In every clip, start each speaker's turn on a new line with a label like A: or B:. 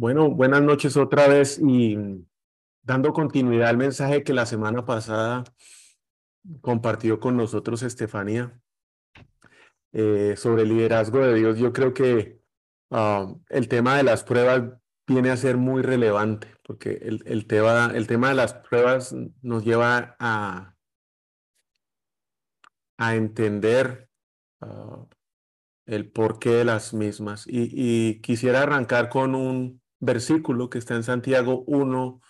A: Bueno, buenas noches otra vez y dando continuidad al mensaje que la semana pasada compartió con nosotros Estefanía eh, sobre el liderazgo de Dios. Yo creo que ah, el tema de las pruebas viene a ser muy relevante porque el, tema, de las pruebas nos lleva a, a entender ah, el porqué de las mismas. y quisiera arrancar con un versículo que está en Santiago 1,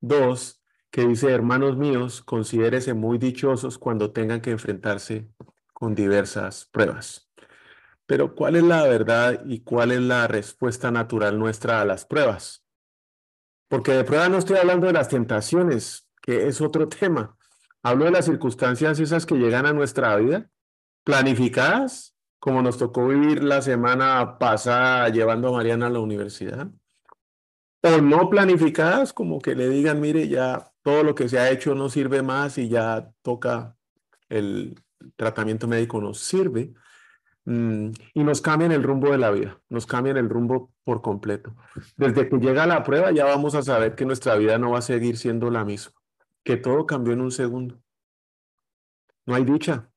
A: 2, que dice, hermanos míos, considérese muy dichosos cuando tengan que enfrentarse con diversas pruebas. Pero ¿cuál es la verdad y cuál es la respuesta natural nuestra a las pruebas? Porque de prueba no estoy hablando de las tentaciones, que es otro tema. Hablo de las circunstancias esas que llegan a nuestra vida, planificadas, como nos tocó vivir la semana pasada llevando a Mariana a la universidad, o no planificadas, como que le digan, mire, ya todo lo que se ha hecho no sirve más y ya toca el tratamiento médico no sirve, mm, y nos cambian el rumbo de la vida, nos cambian el rumbo por completo. Desde que llega la prueba ya vamos a saber que nuestra vida no va a seguir siendo la misma, que todo cambió en un segundo. No hay dicha,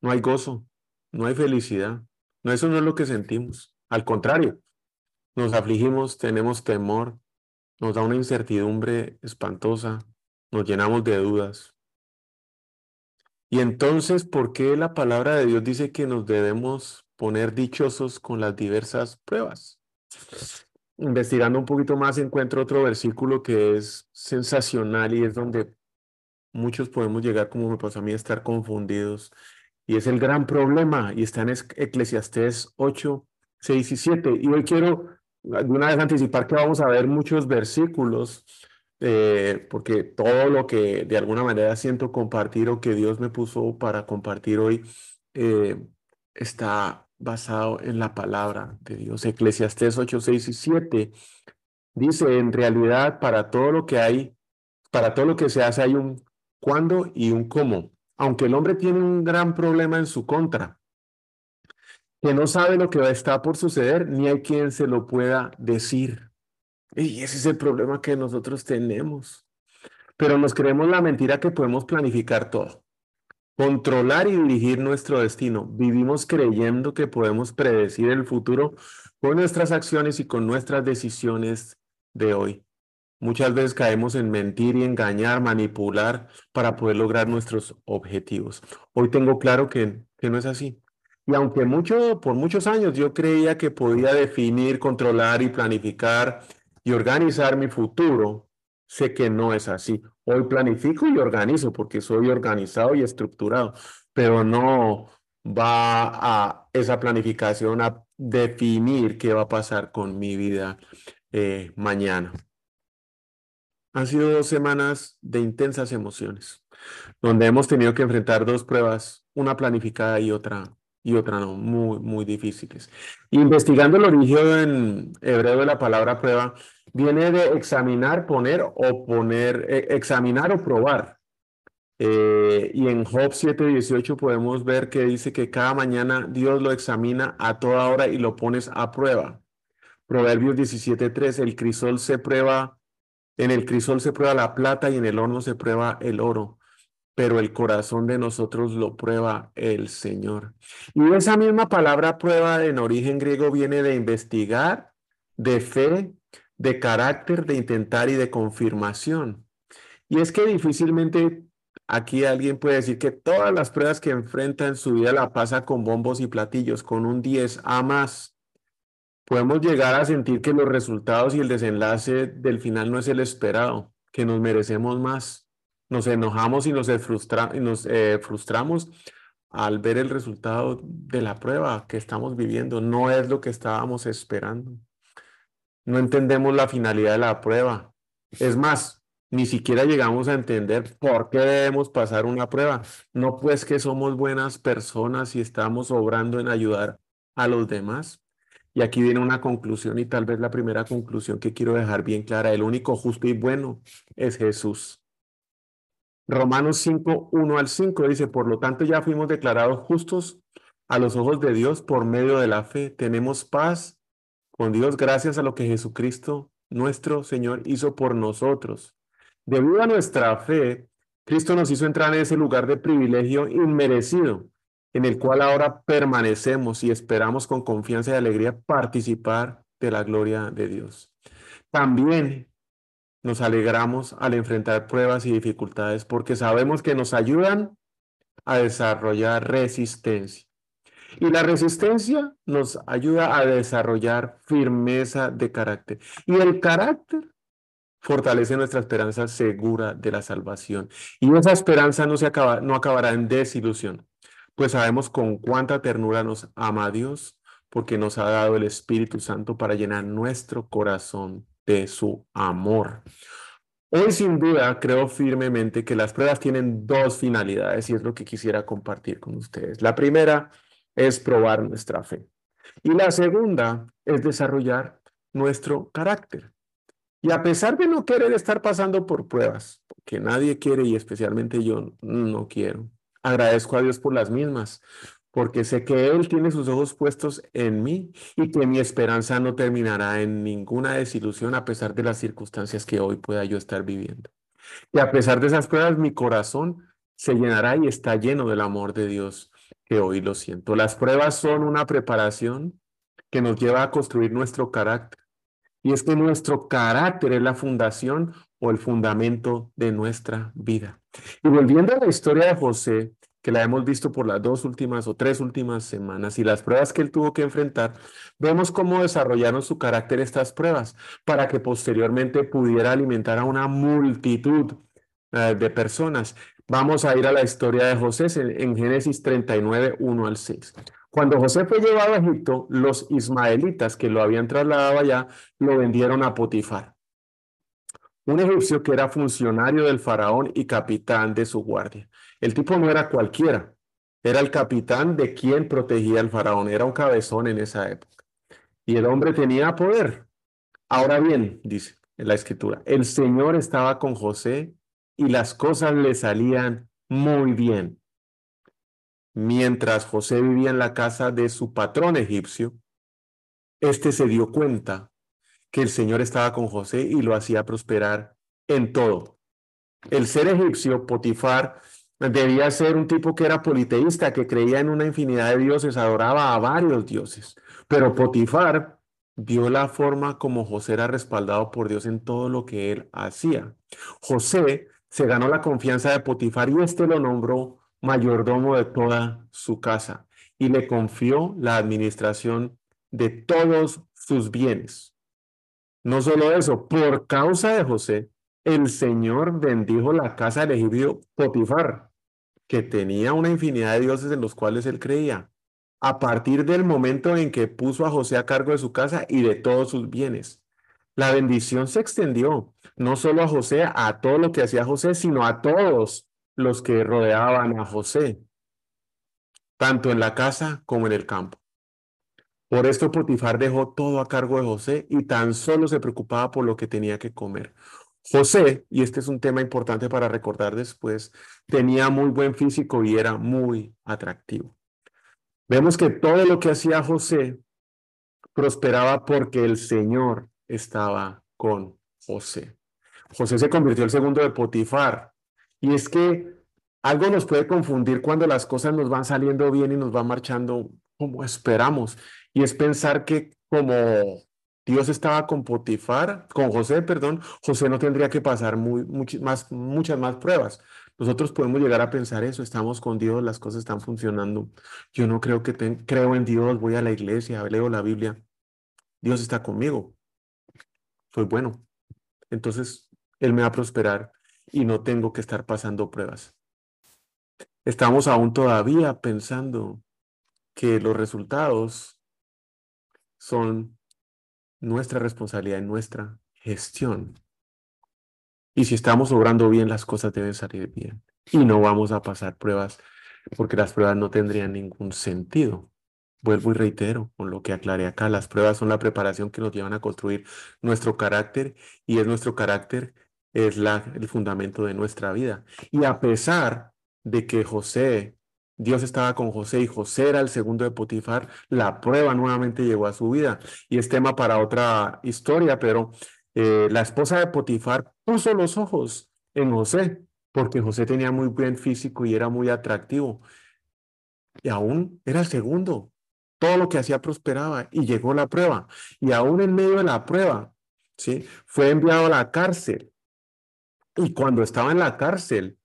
A: no hay gozo, no hay felicidad. No, eso no es lo que sentimos. Al contrario, nos afligimos, tenemos temor, nos da una incertidumbre espantosa, nos llenamos de dudas. Y entonces, ¿por qué la palabra de Dios dice que nos debemos poner dichosos con las diversas pruebas? Investigando un poquito más encuentro otro versículo que es sensacional y es donde muchos podemos llegar, como me pasó a mí, a estar confundidos. Y es el gran problema y está en Eclesiastés 8, 6 y 7. Y hoy quiero una vez anticipar que vamos a ver muchos versículos, eh, porque todo lo que de alguna manera siento compartir o que Dios me puso para compartir hoy eh, está basado en la palabra de Dios. Eclesiastés 8, 6 y 7 dice, en realidad para todo lo que hay, para todo lo que se hace hay un cuándo y un cómo. Aunque el hombre tiene un gran problema en su contra, que no sabe lo que está por suceder, ni hay quien se lo pueda decir. Y ese es el problema que nosotros tenemos. Pero nos creemos la mentira que podemos planificar todo, controlar y dirigir nuestro destino. Vivimos creyendo que podemos predecir el futuro con nuestras acciones y con nuestras decisiones de hoy. Muchas veces caemos en mentir y engañar, manipular para poder lograr nuestros objetivos. Hoy tengo claro que, que no es así. Y aunque mucho, por muchos años yo creía que podía definir, controlar y planificar y organizar mi futuro, sé que no es así. Hoy planifico y organizo porque soy organizado y estructurado, pero no va a esa planificación a definir qué va a pasar con mi vida eh, mañana. Han sido dos semanas de intensas emociones, donde hemos tenido que enfrentar dos pruebas, una planificada y otra y otra no, muy, muy difíciles. Investigando el origen en hebreo de la palabra prueba, viene de examinar, poner o poner, eh, examinar o probar. Eh, y en Job 7:18 podemos ver que dice que cada mañana Dios lo examina a toda hora y lo pones a prueba. Proverbios 17:3, el crisol se prueba, en el crisol se prueba la plata y en el horno se prueba el oro pero el corazón de nosotros lo prueba el Señor. Y esa misma palabra prueba en origen griego viene de investigar, de fe, de carácter, de intentar y de confirmación. Y es que difícilmente aquí alguien puede decir que todas las pruebas que enfrenta en su vida la pasa con bombos y platillos, con un 10 a más. Podemos llegar a sentir que los resultados y el desenlace del final no es el esperado, que nos merecemos más nos enojamos y nos, nos eh, frustramos al ver el resultado de la prueba que estamos viviendo. No es lo que estábamos esperando. No entendemos la finalidad de la prueba. Es más, ni siquiera llegamos a entender por qué debemos pasar una prueba. No pues que somos buenas personas y estamos obrando en ayudar a los demás. Y aquí viene una conclusión y tal vez la primera conclusión que quiero dejar bien clara. El único justo y bueno es Jesús. Romanos 5, 1 al 5 dice, por lo tanto ya fuimos declarados justos a los ojos de Dios por medio de la fe. Tenemos paz con Dios gracias a lo que Jesucristo nuestro Señor hizo por nosotros. Debido a nuestra fe, Cristo nos hizo entrar en ese lugar de privilegio inmerecido, en el cual ahora permanecemos y esperamos con confianza y alegría participar de la gloria de Dios. También nos alegramos al enfrentar pruebas y dificultades porque sabemos que nos ayudan a desarrollar resistencia. Y la resistencia nos ayuda a desarrollar firmeza de carácter. Y el carácter fortalece nuestra esperanza segura de la salvación. Y esa esperanza no, se acaba, no acabará en desilusión, pues sabemos con cuánta ternura nos ama Dios, porque nos ha dado el Espíritu Santo para llenar nuestro corazón su amor. Hoy sin duda creo firmemente que las pruebas tienen dos finalidades y es lo que quisiera compartir con ustedes. La primera es probar nuestra fe y la segunda es desarrollar nuestro carácter. Y a pesar de no querer estar pasando por pruebas, que nadie quiere y especialmente yo no quiero, agradezco a Dios por las mismas, porque sé que Él tiene sus ojos puestos en mí y que mi esperanza no terminará en ninguna desilusión a pesar de las circunstancias que hoy pueda yo estar viviendo. Y a pesar de esas pruebas, mi corazón se llenará y está lleno del amor de Dios que hoy lo siento. Las pruebas son una preparación que nos lleva a construir nuestro carácter. Y es que nuestro carácter es la fundación o el fundamento de nuestra vida. Y volviendo a la historia de José, que la hemos visto por las dos últimas o tres últimas semanas y las pruebas que él tuvo que enfrentar, vemos cómo desarrollaron su carácter estas pruebas para que posteriormente pudiera alimentar a una multitud eh, de personas. Vamos a ir a la historia de José en, Génesis 39, 1 al 6. Cuando José fue llevado a Egipto, los ismaelitas que lo habían trasladado allá lo vendieron a Potifar, un egipcio que era funcionario del faraón y capitán de su guardia. El tipo no era cualquiera, era el capitán de quien protegía al faraón, era un cabezón en esa época. Y el hombre tenía poder. Ahora bien, dice la escritura, el Señor estaba con José y las cosas le salían muy bien. Mientras José vivía en la casa de su patrón egipcio, este se dio cuenta que el Señor estaba con José y lo hacía prosperar en todo. El ser egipcio, Potifar, Debía ser un tipo que era politeísta, que creía en una infinidad de dioses, adoraba a varios dioses. Pero Potifar vio la forma como José era respaldado por Dios en todo lo que él hacía. José se ganó la confianza de Potifar y éste lo nombró mayordomo de toda su casa y le confió la administración de todos sus bienes. No solo eso, por causa de José, el Señor bendijo la casa del egipcio Potifar que tenía una infinidad de dioses en los cuales él creía, a partir del momento en que puso a José a cargo de su casa y de todos sus bienes. La bendición se extendió no solo a José, a todo lo que hacía José, sino a todos los que rodeaban a José, tanto en la casa como en el campo. Por esto Potifar dejó todo a cargo de José y tan solo se preocupaba por lo que tenía que comer. José, y este es un tema importante para recordar después, tenía muy buen físico y era muy atractivo. Vemos que todo lo que hacía José prosperaba porque el Señor estaba con José. José se convirtió el segundo de Potifar. Y es que algo nos puede confundir cuando las cosas nos van saliendo bien y nos van marchando como esperamos. Y es pensar que como Dios estaba con Potifar, con José, perdón, José no tendría que pasar muy, más, muchas más pruebas. Nosotros podemos llegar a pensar eso, estamos con Dios, las cosas están funcionando. Yo no creo que creo en Dios, voy a la iglesia, leo la Biblia. Dios está conmigo. Soy bueno. Entonces, Él me va a prosperar y no tengo que estar pasando pruebas. Estamos aún todavía pensando que los resultados son nuestra responsabilidad en nuestra gestión. Y si estamos obrando bien, las cosas deben salir bien. Y no vamos a pasar pruebas porque las pruebas no tendrían ningún sentido. Vuelvo y reitero con lo que aclaré acá, las pruebas son la preparación que nos llevan a construir nuestro carácter y es nuestro carácter, es la, el fundamento de nuestra vida. Y a pesar de que José Dios estaba con José y José era el segundo de Potifar, la prueba nuevamente llegó a su vida. Y es tema para otra historia, pero eh, la esposa de Potifar puso los ojos en José, porque José tenía muy buen físico y era muy atractivo. Y aún era el segundo. Todo lo que hacía prosperaba y llegó la prueba. Y aún en medio de la prueba, ¿sí? Fue enviado a la cárcel. Y cuando estaba en la cárcel,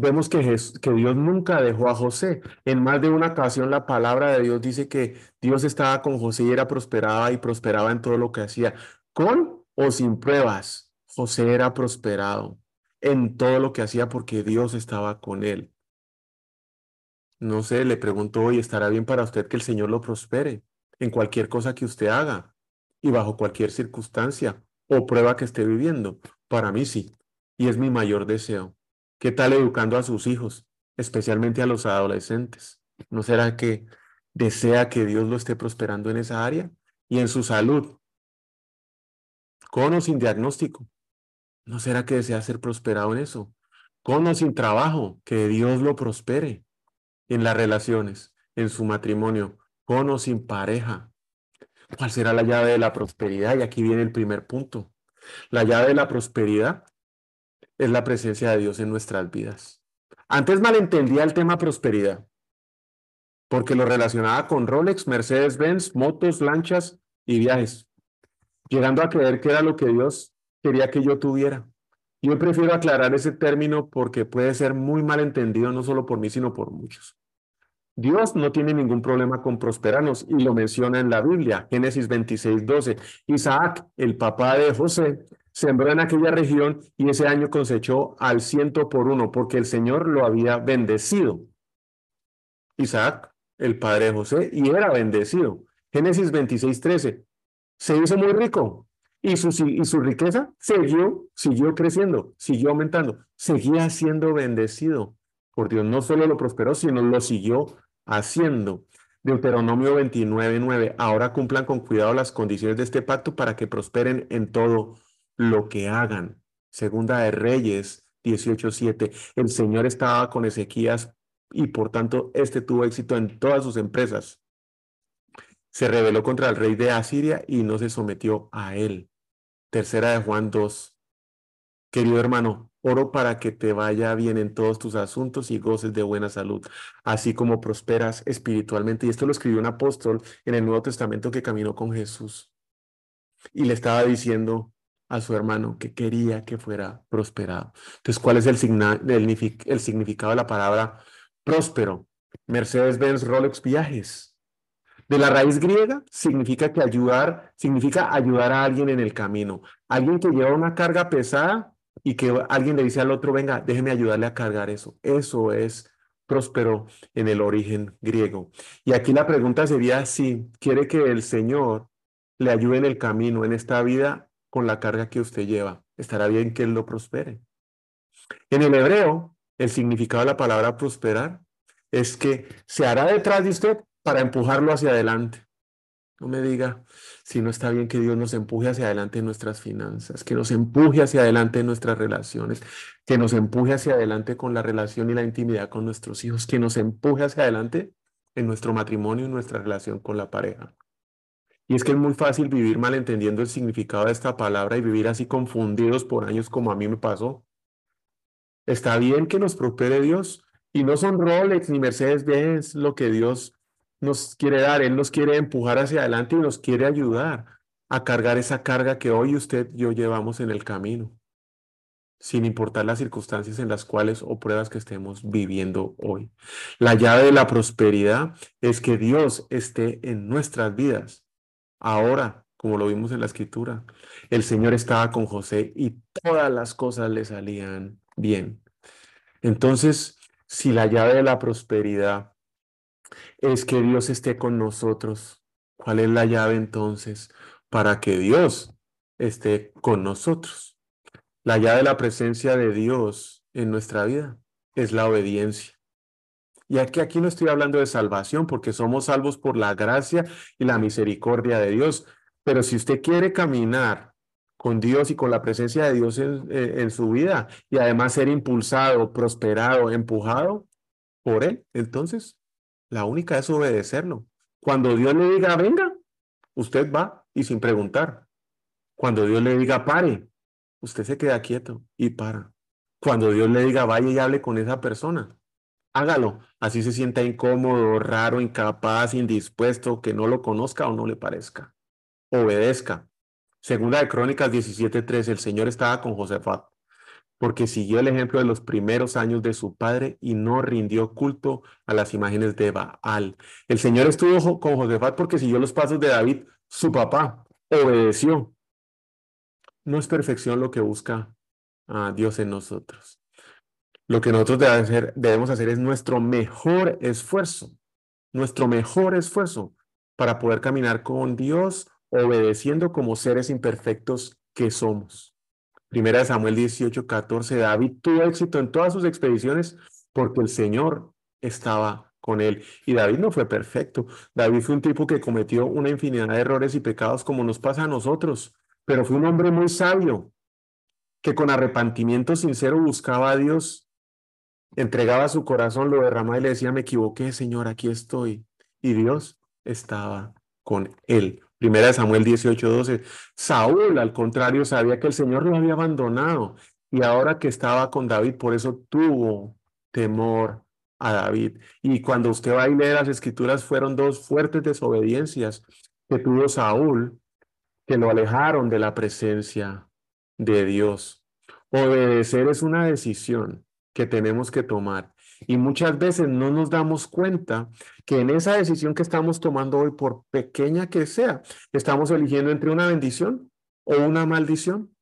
A: vemos que, Dios nunca dejó a José. En más de una ocasión la palabra de Dios dice que Dios estaba con José y era prosperaba y prosperaba en todo lo que hacía. Con o sin pruebas, José era prosperado en todo lo que hacía porque Dios estaba con él. No sé, le pregunto hoy, ¿estará bien para usted que el Señor lo prospere en cualquier cosa que usted haga y bajo cualquier circunstancia o prueba que esté viviendo? Para mí sí, y es mi mayor deseo. ¿Qué tal educando a sus hijos, especialmente a los adolescentes? ¿No será que desea que Dios lo esté prosperando en esa área y en su salud? Con o sin diagnóstico. ¿No será que desea ser prosperado en eso? Con o sin trabajo, que Dios lo prospere en las relaciones, en su matrimonio, con o sin pareja. ¿Cuál será la llave de la prosperidad? Y aquí viene el primer punto. La llave de la prosperidad es la presencia de Dios en nuestras vidas. Antes malentendía el tema prosperidad, porque lo relacionaba con Rolex, Mercedes-Benz, motos, lanchas y viajes, llegando a creer que era lo que Dios quería que yo tuviera. Yo prefiero aclarar ese término porque puede ser muy malentendido no solo por mí, sino por muchos. Dios no tiene ningún problema con prosperarnos y lo menciona en la Biblia, Génesis 26, 12. Isaac, el papá de José, sembró en aquella región y ese año cosechó al ciento por uno porque el Señor lo había bendecido. Isaac, el padre de José, y era bendecido. Génesis 26, 13. Se hizo muy rico y su, y su riqueza siguió, siguió creciendo, siguió aumentando, seguía siendo bendecido por Dios. No solo lo prosperó, sino lo siguió haciendo. Deuteronomio 29, 9. Ahora cumplan con cuidado las condiciones de este pacto para que prosperen en todo lo que hagan. Segunda de Reyes 18, 7. El Señor estaba con Ezequías y por tanto este tuvo éxito en todas sus empresas. Se rebeló contra el rey de Asiria y no se sometió a él. Tercera de Juan 2. Querido hermano, Oro para que te vaya bien en todos tus asuntos y goces de buena salud, así como prosperas espiritualmente. Y esto lo escribió un apóstol en el Nuevo Testamento que caminó con Jesús. Y le estaba diciendo a su hermano que quería que fuera prosperado. Entonces, ¿cuál es el, el significado de la palabra próspero? Mercedes-Benz Rolex Viajes. De la raíz griega significa que ayudar, significa ayudar a alguien en el camino. Alguien que lleva una carga pesada y que alguien le dice al otro, venga, déjeme ayudarle a cargar eso. Eso es próspero en el origen griego. Y aquí la pregunta sería si quiere que el Señor le ayude en el camino, en esta vida, con la carga que usted lleva. Estará bien que Él lo prospere. En el hebreo, el significado de la palabra prosperar es que se hará detrás de usted para empujarlo hacia adelante. No me diga si no está bien que Dios nos empuje hacia adelante en nuestras finanzas, que nos empuje hacia adelante en nuestras relaciones, que nos empuje hacia adelante con la relación y la intimidad con nuestros hijos, que nos empuje hacia adelante en nuestro matrimonio y nuestra relación con la pareja. Y es que es muy fácil vivir malentendiendo el significado de esta palabra y vivir así confundidos por años como a mí me pasó. Está bien que nos prospere Dios y no son Rolex ni Mercedes-Benz lo que Dios nos quiere dar, Él nos quiere empujar hacia adelante y nos quiere ayudar a cargar esa carga que hoy usted y yo llevamos en el camino, sin importar las circunstancias en las cuales o pruebas que estemos viviendo hoy. La llave de la prosperidad es que Dios esté en nuestras vidas. Ahora, como lo vimos en la escritura, el Señor estaba con José y todas las cosas le salían bien. Entonces, si la llave de la prosperidad es que Dios esté con nosotros. ¿Cuál es la llave entonces para que Dios esté con nosotros? La llave de la presencia de Dios en nuestra vida es la obediencia. Y aquí, aquí no estoy hablando de salvación porque somos salvos por la gracia y la misericordia de Dios. Pero si usted quiere caminar con Dios y con la presencia de Dios en, en su vida y además ser impulsado, prosperado, empujado por Él, entonces la única es obedecerlo. Cuando Dios le diga, venga, usted va y sin preguntar. Cuando Dios le diga pare, usted se queda quieto y para. Cuando Dios le diga vaya y hable con esa persona, hágalo. Así se sienta incómodo, raro, incapaz, indispuesto, que no lo conozca o no le parezca. Obedezca. Segunda de Crónicas 17:3, el Señor estaba con Josafat, porque siguió el ejemplo de los primeros años de su padre y no rindió culto a las imágenes de Baal. El Señor estuvo con Josafat porque siguió los pasos de David, su papá, obedeció. No es perfección lo que busca a Dios en nosotros. Lo que nosotros debemos hacer, es nuestro mejor esfuerzo, nuestro mejor esfuerzo para poder caminar con Dios obedeciendo como seres imperfectos que somos. Primera de Samuel 18, 14, David tuvo éxito en todas sus expediciones porque el Señor estaba con él. Y David no fue perfecto. David fue un tipo que cometió una infinidad de errores y pecados como nos pasa a nosotros, pero fue un hombre muy sabio que con arrepentimiento sincero buscaba a Dios, entregaba su corazón, lo derramaba y le decía, me equivoqué, Señor, aquí estoy. Y Dios estaba con él. Primera de Samuel 18:12. Saúl, al contrario, sabía que el Señor lo había abandonado y ahora que estaba con David, por eso tuvo temor a David. Y cuando usted va y lee las escrituras, fueron dos fuertes desobediencias que tuvo Saúl que lo alejaron de la presencia de Dios. Obedecer es una decisión que tenemos que tomar. Y muchas veces no nos damos cuenta que en esa decisión que estamos tomando hoy, por pequeña que sea, estamos eligiendo entre una bendición o una maldición.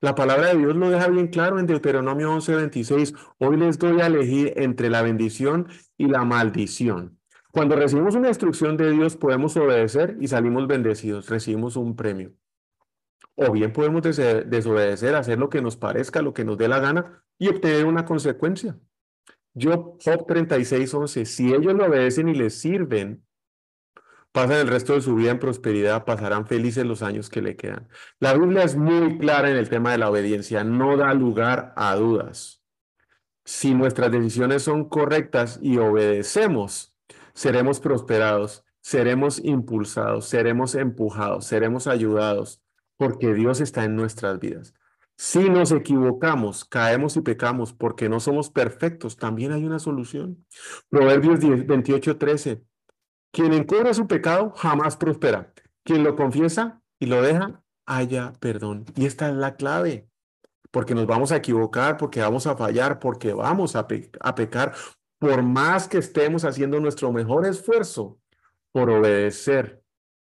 A: La palabra de Dios lo deja bien claro en Deuteronomio 11:26. Hoy les doy a elegir entre la bendición y la maldición. Cuando recibimos una instrucción de Dios, podemos obedecer y salimos bendecidos, recibimos un premio. O bien podemos desobedecer, hacer lo que nos parezca, lo que nos dé la gana y obtener una consecuencia. Job, Job 36, 11, si ellos lo obedecen y les sirven, pasan el resto de su vida en prosperidad, pasarán felices los años que le quedan. La Biblia es muy clara en el tema de la obediencia, no da lugar a dudas. Si nuestras decisiones son correctas y obedecemos, seremos prosperados, seremos impulsados, seremos empujados, seremos ayudados, porque Dios está en nuestras vidas. Si nos equivocamos, caemos y pecamos porque no somos perfectos, también hay una solución. Proverbios 28, 13. Quien encubre su pecado jamás prospera. Quien lo confiesa y lo deja, haya perdón. Y esta es la clave. Porque nos vamos a equivocar, porque vamos a fallar, porque vamos a, a pecar. Por más que estemos haciendo nuestro mejor esfuerzo por obedecer,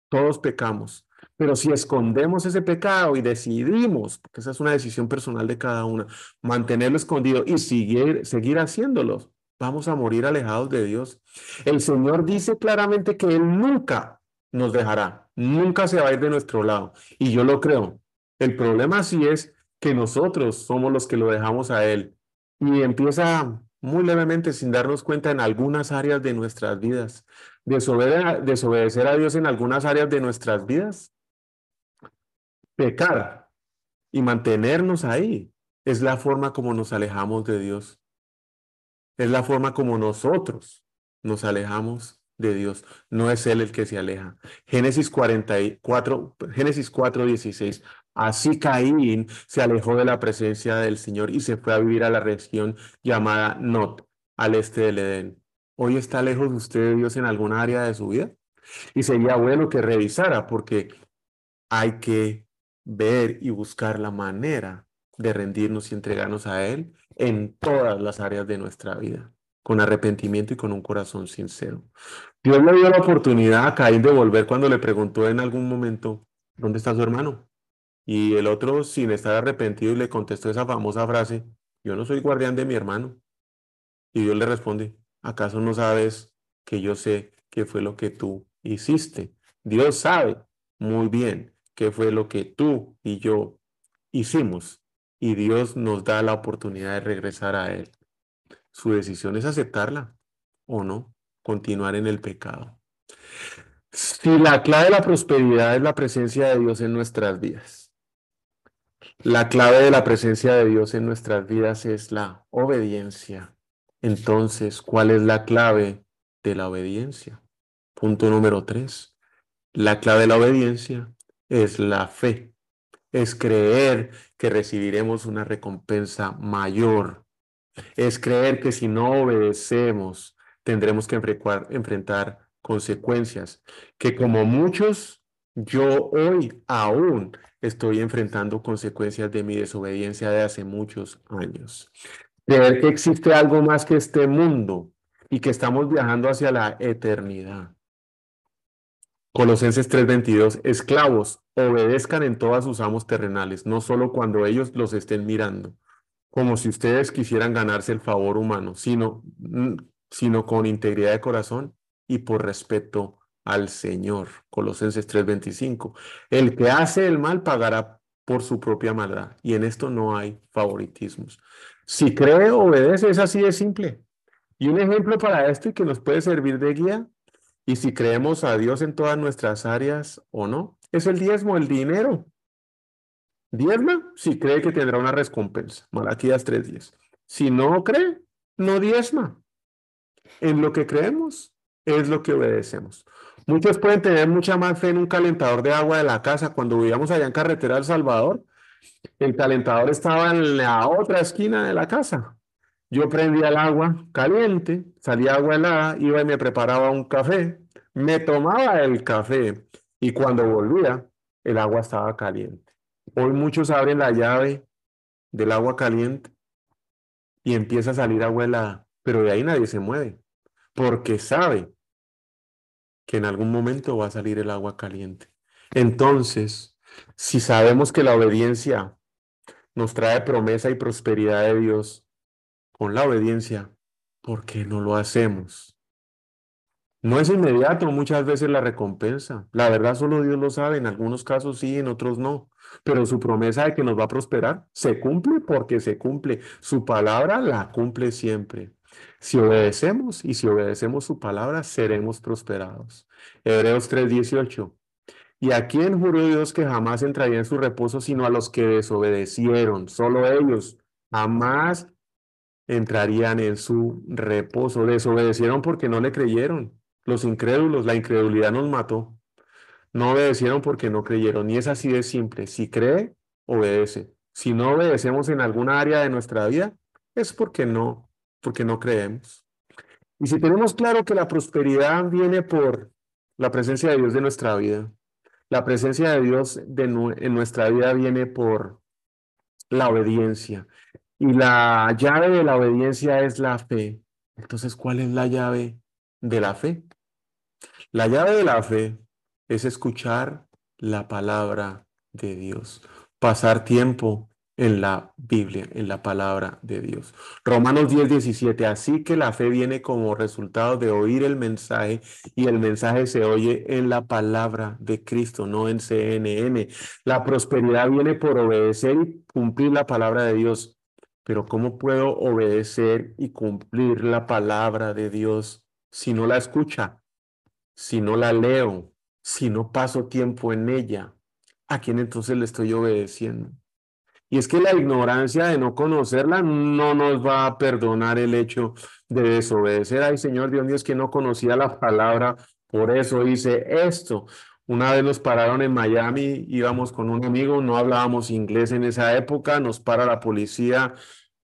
A: todos pecamos. Pero si escondemos ese pecado y decidimos, porque esa es una decisión personal de cada una, mantenerlo escondido y seguir, seguir haciéndolo, vamos a morir alejados de Dios. El Señor dice claramente que Él nunca nos dejará, nunca se va a ir de nuestro lado. Y yo lo creo. El problema sí es que nosotros somos los que lo dejamos a Él. Y empieza muy levemente, sin darnos cuenta, en algunas áreas de nuestras vidas. desobedecer a Dios en algunas áreas de nuestras vidas pecar y mantenernos ahí es la forma como nos alejamos de Dios. Es la forma como nosotros nos alejamos de Dios. No es Él el que se aleja. Génesis 44, Génesis 4, 16. Así Caín se alejó de la presencia del Señor y se fue a vivir a la región llamada Not, al este del Edén. Hoy está lejos de usted de Dios en alguna área de su vida. Y sería bueno que revisara porque hay que ver y buscar la manera de rendirnos y entregarnos a Él en todas las áreas de nuestra vida, con arrepentimiento y con un corazón sincero. Dios le dio la oportunidad a Caín de volver cuando le preguntó en algún momento, ¿dónde está su hermano? Y el otro, sin estar arrepentido, le contestó esa famosa frase, yo no soy guardián de mi hermano. Y Dios le responde, ¿acaso no sabes que yo sé qué fue lo que tú hiciste? Dios sabe muy bien qué fue lo que tú y yo hicimos y Dios nos da la oportunidad de regresar a Él. Su decisión es aceptarla o no, continuar en el pecado. Si la clave de la prosperidad es la presencia de Dios en nuestras vidas, la clave de la presencia de Dios en nuestras vidas es la obediencia. Entonces, ¿cuál es la clave de la obediencia? Punto número tres. La clave de la obediencia es la fe. es creer que recibiremos una recompensa mayor. Es creer que si no obedecemos, tendremos que enfrentar consecuencias, que como muchos, yo hoy aún estoy enfrentando consecuencias de mi desobediencia de hace muchos años. Creer que existe algo más que este mundo y que estamos viajando hacia la eternidad. Colosenses 3:22, esclavos, obedezcan en todas sus amos terrenales, no solo cuando ellos los estén mirando, como si ustedes quisieran ganarse el favor humano, sino, mm, sino con integridad de corazón y por respeto al Señor. Colosenses 3:25, el que hace el mal pagará por su propia maldad, y en esto no hay favoritismos. Si cree, obedece, es así de simple. Y un ejemplo para esto y que nos puede servir de guía y si creemos a Dios en todas nuestras áreas o no, es el diezmo, el dinero. Diezma si cree que tendrá una recompensa. Malaquías 3.10. Si no cree, no diezma. En lo que creemos es lo que obedecemos. Muchos pueden tener mucha más fe en un calentador de agua de la casa. Cuando vivíamos allá en carretera El Salvador, el calentador estaba en la otra esquina de la casa. Yo prendía el agua caliente, salía agua helada, iba y me preparaba un café, me tomaba el café y cuando volvía, el agua estaba caliente. Hoy muchos abren la llave del agua caliente y empieza a salir agua helada, pero de ahí nadie se mueve, porque sabe que en algún momento va a salir el agua caliente. Entonces, si sabemos que la obediencia nos trae promesa y prosperidad de Dios, con la obediencia, ¿por qué no lo hacemos? No es inmediato muchas veces la recompensa. La verdad solo Dios lo sabe, en algunos casos sí, en otros no. Pero su promesa de que nos va a prosperar se cumple porque se cumple. Su palabra la cumple siempre. Si obedecemos y si obedecemos su palabra, seremos prosperados. Hebreos 3:18. ¿Y a quién juró Dios que jamás entraría en su reposo sino a los que desobedecieron? Solo ellos. Jamás entrarían en su reposo. Desobedecieron porque no le creyeron. Los incrédulos, la incredulidad nos mató. No obedecieron porque no creyeron. Y es así de simple. Si cree, obedece. Si no obedecemos en alguna área de nuestra vida, es porque no, porque no creemos. Y si tenemos claro que la prosperidad viene por la presencia de Dios de nuestra vida, la presencia de Dios de, en nuestra vida viene por la obediencia. Y la llave de la obediencia es la fe. Entonces, ¿cuál es la llave de la fe? La llave de la fe es escuchar la palabra de Dios, pasar tiempo en la Biblia, en la palabra de Dios. Romanos 10, 17. Así que la fe viene como resultado de oír el mensaje y el mensaje se oye en la palabra de Cristo, no en CNN. La prosperidad viene por obedecer y cumplir la palabra de Dios. Pero ¿cómo puedo obedecer y cumplir la palabra de Dios si no la escucha, si no la leo, si no paso tiempo en ella? ¿A quién entonces le estoy obedeciendo? Y es que la ignorancia de no conocerla no nos va a perdonar el hecho de desobedecer. Ay, Señor Dios mío, es que no conocía la palabra, por eso hice esto. Una vez nos pararon en Miami, íbamos con un amigo, no hablábamos inglés en esa época, nos para la policía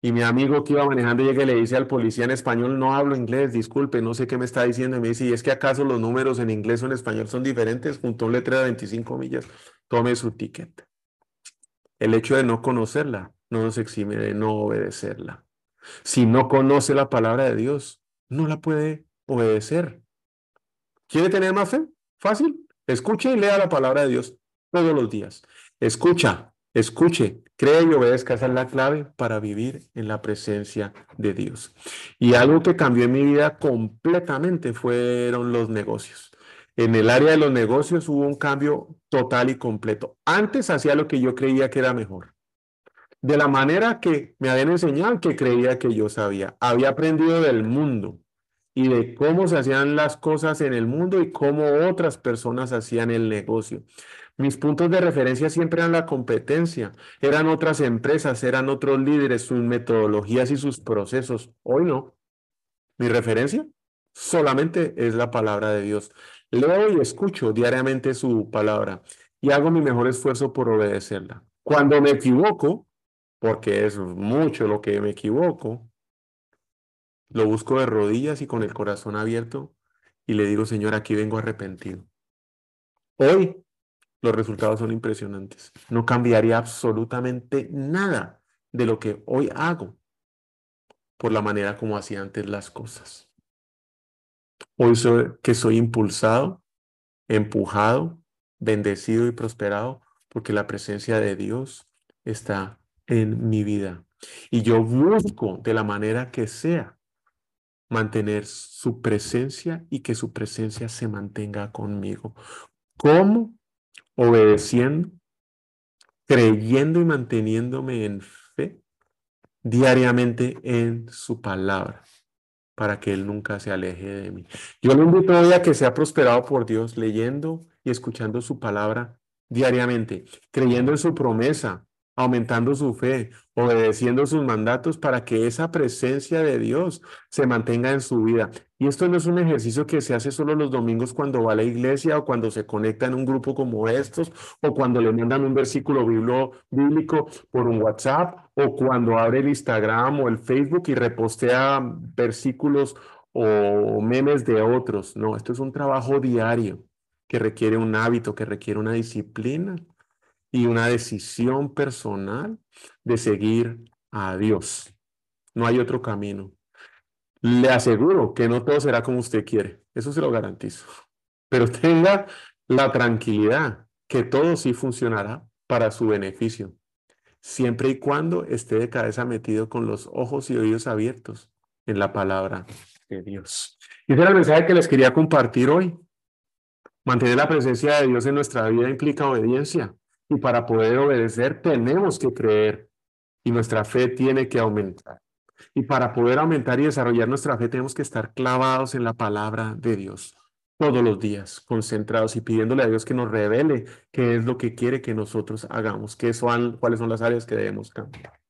A: y mi amigo que iba manejando llega y le dice al policía en español, no hablo inglés, disculpe, no sé qué me está diciendo. Y me dice, ¿y es que acaso los números en inglés o en español son diferentes? Junto a un letrero de 25 millas, tome su ticket. El hecho de no conocerla no nos exime de no obedecerla. Si no conoce la palabra de Dios, no la puede obedecer. ¿Quiere tener más fe? Fácil. Escuche y lea la palabra de Dios todos los días. Escucha, escuche, cree y obedezca. Esa es la clave para vivir en la presencia de Dios. Y algo que cambió en mi vida completamente fueron los negocios. En el área de los negocios hubo un cambio total y completo. Antes hacía lo que yo creía que era mejor. De la manera que me habían enseñado, que creía que yo sabía. Había aprendido del mundo y de cómo se hacían las cosas en el mundo y cómo otras personas hacían el negocio. Mis puntos de referencia siempre eran la competencia, eran otras empresas, eran otros líderes, sus metodologías y sus procesos. Hoy no. Mi referencia solamente es la palabra de Dios. Leo y escucho diariamente su palabra y hago mi mejor esfuerzo por obedecerla. Cuando me equivoco, porque es mucho lo que me equivoco, lo busco de rodillas y con el corazón abierto y le digo, Señor, aquí vengo arrepentido. Hoy los resultados son impresionantes. No cambiaría absolutamente nada de lo que hoy hago por la manera como hacía antes las cosas. Hoy soy, que soy impulsado, empujado, bendecido y prosperado porque la presencia de Dios está en mi vida. Y yo busco de la manera que sea mantener su presencia y que su presencia se mantenga conmigo. ¿Cómo? Obedeciendo, creyendo y manteniéndome en fe diariamente en su palabra para que Él nunca se aleje de mí. Yo le invito hoy a que sea prosperado por Dios leyendo y escuchando su palabra diariamente, creyendo en su promesa, aumentando su fe, obedeciendo sus mandatos para que esa presencia de Dios se mantenga en su vida. Y esto no es un ejercicio que se hace solo los domingos cuando va a la iglesia o cuando se conecta en un grupo como estos o cuando le mandan un versículo bíblico por un WhatsApp o cuando abre el Instagram o el Facebook y repostea versículos o memes de otros. No, esto es un trabajo diario que requiere un hábito, que requiere una disciplina y una decisión personal de seguir a Dios. No hay otro camino. Le aseguro que no todo será como usted quiere, eso se lo garantizo. Pero tenga la tranquilidad que todo sí funcionará para su beneficio, siempre y cuando esté de cabeza metido con los ojos y oídos abiertos en la palabra de Dios. Y ese era el mensaje que les quería compartir hoy. Mantener la presencia de Dios en nuestra vida implica obediencia. Y para poder obedecer tenemos que creer y nuestra fe tiene que aumentar. Y para poder aumentar y desarrollar nuestra fe tenemos que estar clavados en la palabra de Dios todos los días, concentrados y pidiéndole a Dios que nos revele qué es lo que quiere que nosotros hagamos, qué son, cuáles son las áreas que debemos cambiar.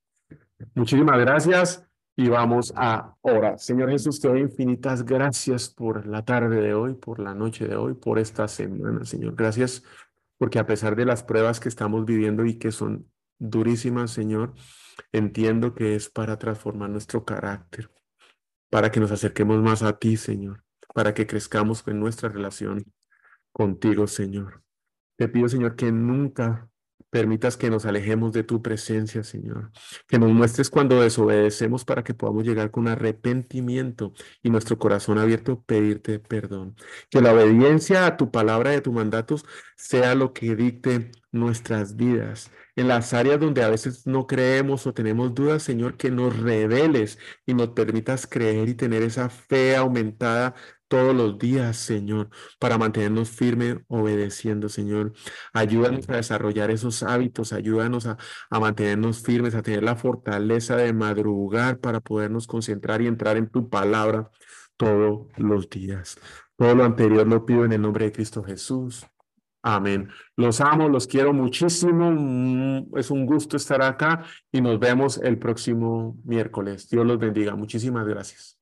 A: Muchísimas gracias y vamos a orar. Señor Jesús, te doy infinitas gracias por la tarde de hoy, por la noche de hoy, por esta semana, Señor. Gracias porque a pesar de las pruebas que estamos viviendo y que son durísimas, Señor, entiendo que es para transformar nuestro carácter, para que nos acerquemos más a ti, Señor, para que crezcamos en nuestra relación contigo, Señor. Te pido, Señor, que nunca permitas que nos alejemos de tu presencia, Señor. Que nos muestres cuando desobedecemos para que podamos llegar con arrepentimiento y nuestro corazón abierto pedirte perdón. Que la obediencia a tu palabra y a tus mandatos sea lo que dicte nuestras vidas. En las áreas donde a veces no creemos o tenemos dudas, Señor, que nos reveles y nos permitas creer y tener esa fe aumentada todos los días, Señor, para mantenernos firmes obedeciendo, Señor. Ayúdanos a desarrollar esos hábitos, ayúdanos a, mantenernos firmes, a tener la fortaleza de madrugar para podernos concentrar y entrar en tu palabra todos los días. Todo lo anterior lo pido en el nombre de Cristo Jesús. Amén. Los amo, los quiero muchísimo. Mm, es un gusto estar acá y nos vemos el próximo miércoles. Dios los bendiga. Muchísimas gracias.